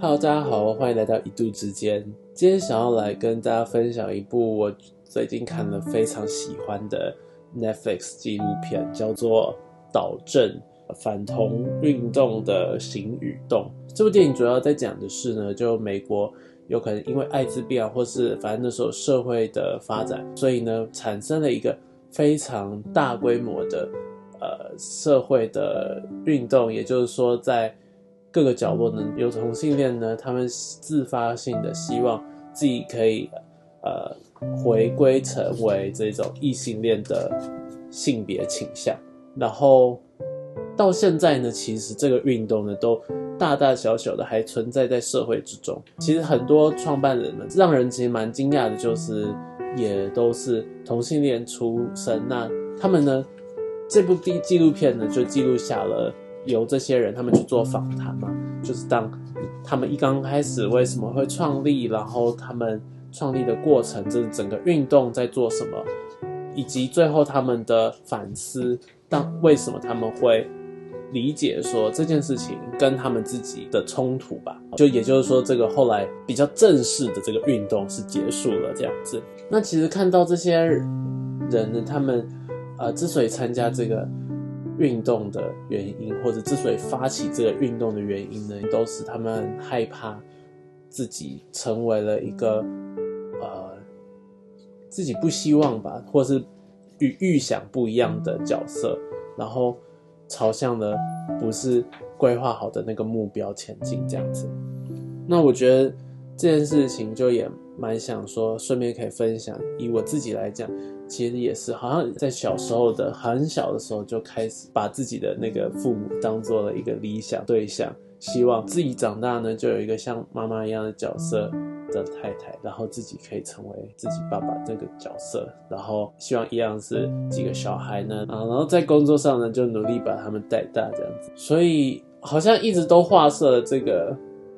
Hello，大家好，欢迎来到一度之间。今天想要来跟大家分享一部我最近看了非常喜欢的 Netflix 纪录片，叫做《导正反同运动的行与动》。这部电影主要在讲的是呢，就美国有可能因为艾滋病啊，或是反正那时候社会的发展，所以呢产生了一个非常大规模的呃社会的运动，也就是说在。各个角落呢，有同性恋呢，他们自发性的希望自己可以，呃，回归成为这种异性恋的性别倾向。然后到现在呢，其实这个运动呢，都大大小小的还存在在社会之中。其实很多创办人们让人其实蛮惊讶的，就是也都是同性恋出身。那他们呢，这部纪纪录片呢，就记录下了。由这些人他们去做访谈嘛，就是当他们一刚开始为什么会创立，然后他们创立的过程，这整个运动在做什么，以及最后他们的反思，当为什么他们会理解说这件事情跟他们自己的冲突吧，就也就是说，这个后来比较正式的这个运动是结束了这样子。那其实看到这些人呢，他们呃之所以参加这个。运动的原因，或者之所以发起这个运动的原因呢，都是他们害怕自己成为了一个呃自己不希望吧，或是与预想不一样的角色，然后朝向的不是规划好的那个目标前进这样子。那我觉得这件事情就也蛮想说，顺便可以分享，以我自己来讲。其实也是，好像在小时候的很小的时候就开始把自己的那个父母当做了一个理想对象，希望自己长大呢就有一个像妈妈一样的角色的太太，然后自己可以成为自己爸爸这个角色，然后希望一样是几个小孩呢啊，然后在工作上呢就努力把他们带大这样子，所以好像一直都画设了这个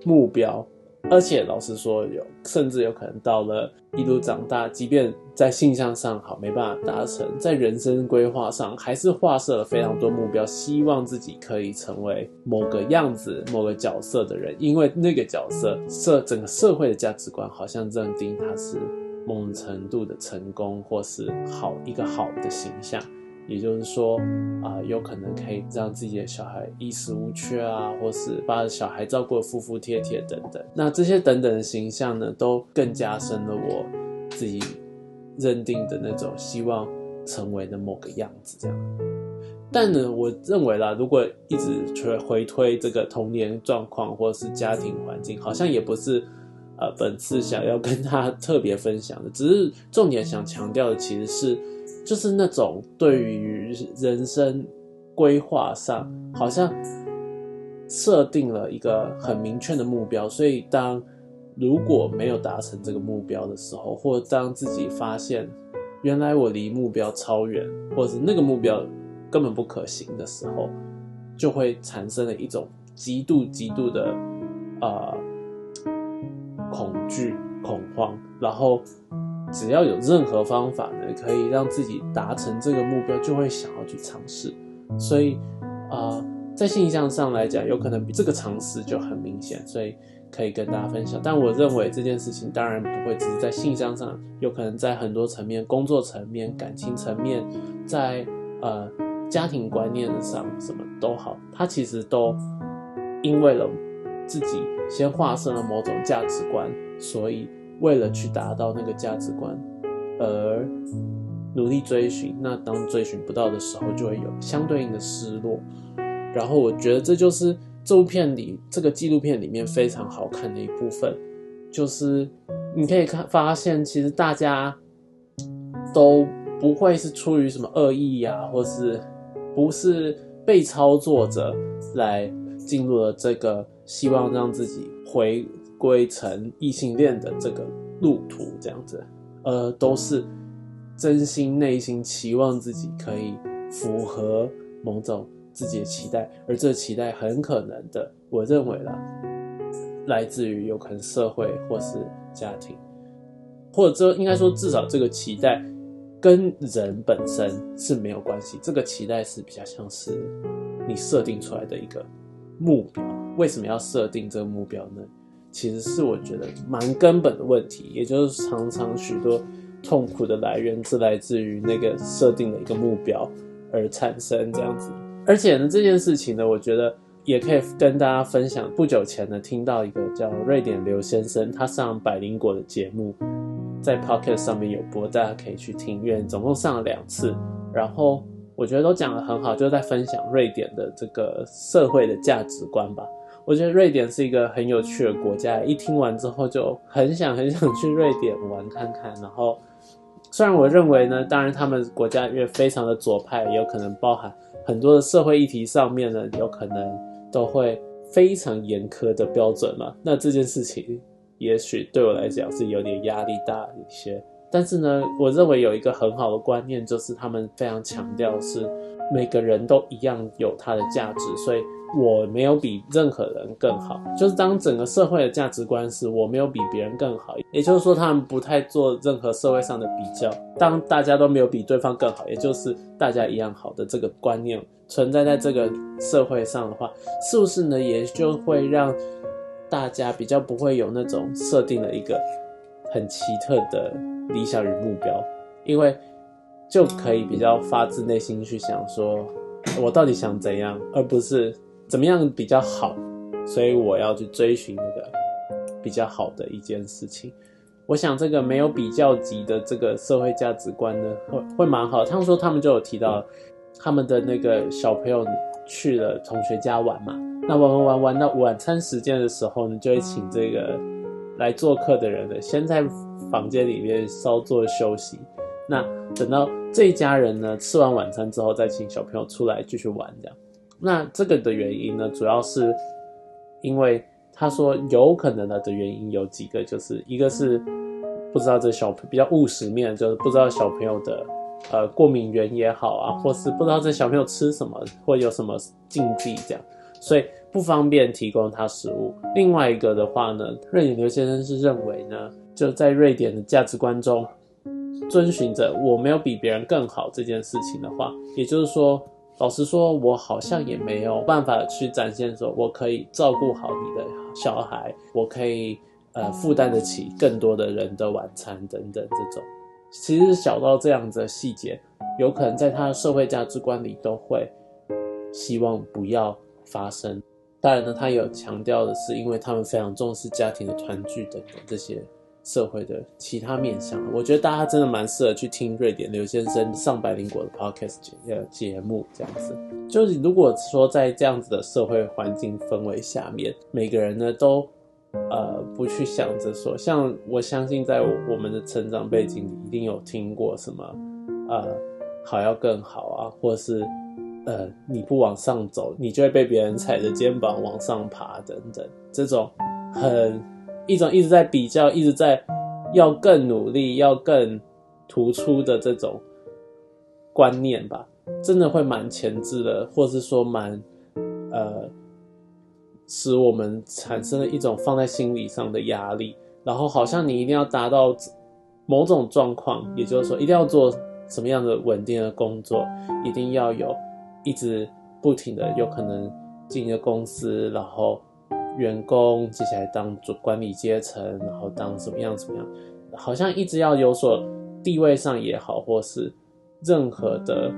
目标。而且老实说，有甚至有可能到了一路长大，即便在性向上好没办法达成，在人生规划上还是画设了非常多目标，希望自己可以成为某个样子、某个角色的人，因为那个角色社整个社会的价值观好像认定他是某种程度的成功，或是好一个好的形象。也就是说，啊，有可能可以让自己的小孩衣食无缺啊，或是把小孩照顾的服服帖帖等等。那这些等等的形象呢，都更加深了我自己认定的那种希望成为的某个样子。这样，但呢，我认为啦，如果一直回推这个童年状况或是家庭环境，好像也不是呃本次想要跟他特别分享的。只是重点想强调的其实是。就是那种对于人生规划上，好像设定了一个很明确的目标，所以当如果没有达成这个目标的时候，或当自己发现原来我离目标超远，或者那个目标根本不可行的时候，就会产生了一种极度极度的呃恐惧、恐慌，然后。只要有任何方法呢，可以让自己达成这个目标，就会想要去尝试。所以，啊，在性向上来讲，有可能比这个尝试就很明显，所以可以跟大家分享。但我认为这件事情当然不会只是在性向上，有可能在很多层面，工作层面、感情层面，在呃家庭观念上，什么都好，它其实都因为了自己先划设了某种价值观，所以。为了去达到那个价值观而努力追寻，那当追寻不到的时候，就会有相对应的失落。然后我觉得这就是这部片里这个纪录片里面非常好看的一部分，就是你可以看发现，其实大家都不会是出于什么恶意呀，或是不是被操作者来进入了这个希望让自己回。归成异性恋的这个路途，这样子，呃，都是真心内心期望自己可以符合某种自己的期待，而这期待很可能的，我认为啦，来自于有可能社会或是家庭，或者这应该说至少这个期待跟人本身是没有关系，这个期待是比较像是你设定出来的一个目标。为什么要设定这个目标呢？其实是我觉得蛮根本的问题，也就是常常许多痛苦的来源是来自于那个设定的一个目标而产生这样子。而且呢，这件事情呢，我觉得也可以跟大家分享。不久前呢，听到一个叫瑞典刘先生，他上百灵果的节目，在 Pocket 上面有播，大家可以去听。因为总共上了两次，然后我觉得都讲得很好，就是在分享瑞典的这个社会的价值观吧。我觉得瑞典是一个很有趣的国家，一听完之后就很想很想去瑞典玩看看。然后，虽然我认为呢，当然他们国家因为非常的左派，有可能包含很多的社会议题上面呢，有可能都会非常严苛的标准嘛。那这件事情也许对我来讲是有点压力大一些。但是呢，我认为有一个很好的观念，就是他们非常强调是每个人都一样有他的价值，所以。我没有比任何人更好，就是当整个社会的价值观是我没有比别人更好，也就是说他们不太做任何社会上的比较。当大家都没有比对方更好，也就是大家一样好的这个观念存在在这个社会上的话，是不是呢？也就会让大家比较不会有那种设定了一个很奇特的理想与目标，因为就可以比较发自内心去想说，我到底想怎样，而不是。怎么样比较好？所以我要去追寻那个比较好的一件事情。我想这个没有比较级的这个社会价值观呢，会会蛮好。他们说他们就有提到他们的那个小朋友去了同学家玩嘛，那玩玩玩玩到晚餐时间的时候呢，就会请这个来做客的人呢，先在房间里面稍作休息。那等到这一家人呢吃完晚餐之后，再请小朋友出来继续玩这样。那这个的原因呢，主要是因为他说有可能的的原因有几个，就是一个是不知道这小比较务实面，就是不知道小朋友的呃过敏源也好啊，或是不知道这小朋友吃什么或有什么禁忌这样，所以不方便提供他食物。另外一个的话呢，瑞典刘先生是认为呢，就在瑞典的价值观中，遵循着我没有比别人更好这件事情的话，也就是说。老实说，我好像也没有办法去展现说，我可以照顾好你的小孩，我可以呃负担得起更多的人的晚餐等等这种。其实小到这样子的细节，有可能在他的社会价值观里都会希望不要发生。当然呢，他有强调的是，因为他们非常重视家庭的团聚等等这些。社会的其他面向，我觉得大家真的蛮适合去听瑞典刘先生上百灵果的 podcast 节节目，这样子。就是如果说在这样子的社会环境氛围下面，每个人呢都呃不去想着说，像我相信在我们的成长背景里，一定有听过什么呃好要更好啊，或是呃你不往上走，你就会被别人踩着肩膀往上爬等等，这种很。一种一直在比较，一直在要更努力、要更突出的这种观念吧，真的会蛮前置的，或是说蛮呃，使我们产生了一种放在心理上的压力。然后好像你一定要达到某种状况，也就是说一定要做什么样的稳定的工作，一定要有一直不停的有可能进一个公司，然后。员工接下来当主管理阶层，然后当怎么样怎么样，好像一直要有所地位上也好，或是任何的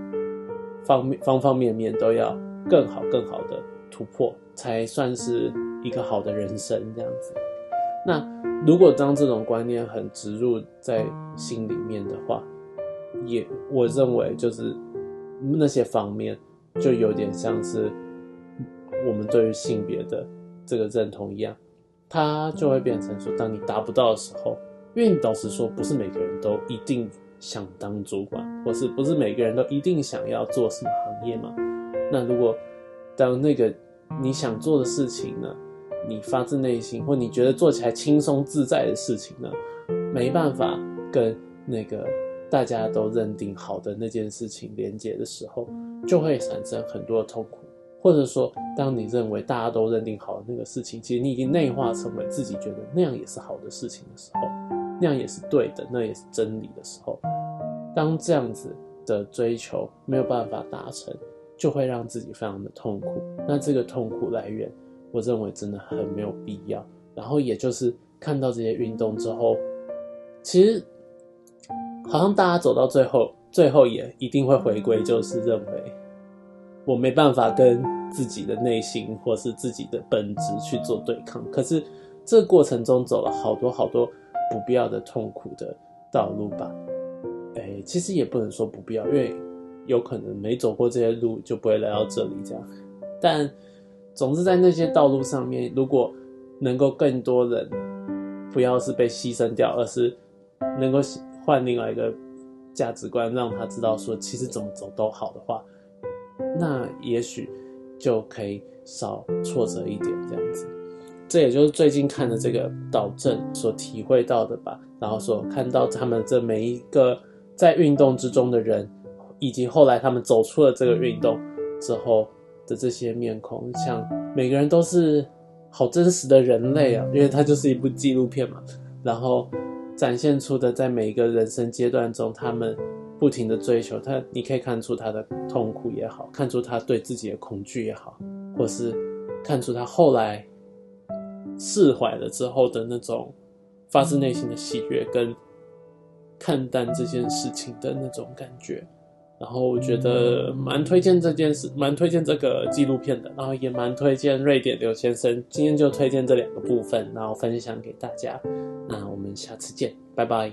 方面方方面面都要更好更好的突破，才算是一个好的人生这样子。那如果当这种观念很植入在心里面的话，也我认为就是那些方面就有点像是我们对于性别的。这个认同一样，它就会变成说，当你达不到的时候，因为你当时说，不是每个人都一定想当主管，或是不是每个人都一定想要做什么行业嘛？那如果当那个你想做的事情呢，你发自内心或你觉得做起来轻松自在的事情呢，没办法跟那个大家都认定好的那件事情连接的时候，就会产生很多的痛苦。或者说，当你认为大家都认定好的那个事情，其实你已经内化成为自己觉得那样也是好的事情的时候，那样也是对的，那也是真理的时候，当这样子的追求没有办法达成，就会让自己非常的痛苦。那这个痛苦来源，我认为真的很没有必要。然后也就是看到这些运动之后，其实好像大家走到最后，最后也一定会回归，就是认为我没办法跟自己的内心或是自己的本质去做对抗。可是这过程中走了好多好多不必要的痛苦的道路吧。哎，其实也不能说不必要，因为有可能没走过这些路就不会来到这里这样。但总是在那些道路上面，如果能够更多人不要是被牺牲掉，而是能够换另外一个价值观，让他知道说其实怎么走都好的话，那也许就可以少挫折一点这样子。这也就是最近看的这个导正所体会到的吧，然后所看到他们这每一个在运动之中的人，以及后来他们走出了这个运动之后的这些面孔，像每个人都是。好真实的人类啊，因为它就是一部纪录片嘛。然后展现出的，在每一个人生阶段中，他们不停的追求他，你可以看出他的痛苦也好，看出他对自己的恐惧也好，或是看出他后来释怀了之后的那种发自内心的喜悦跟看淡这件事情的那种感觉。然后我觉得蛮推荐这件事，蛮推荐这个纪录片的，然后也蛮推荐瑞典刘先生。今天就推荐这两个部分，然后分享给大家。那我们下次见，拜拜。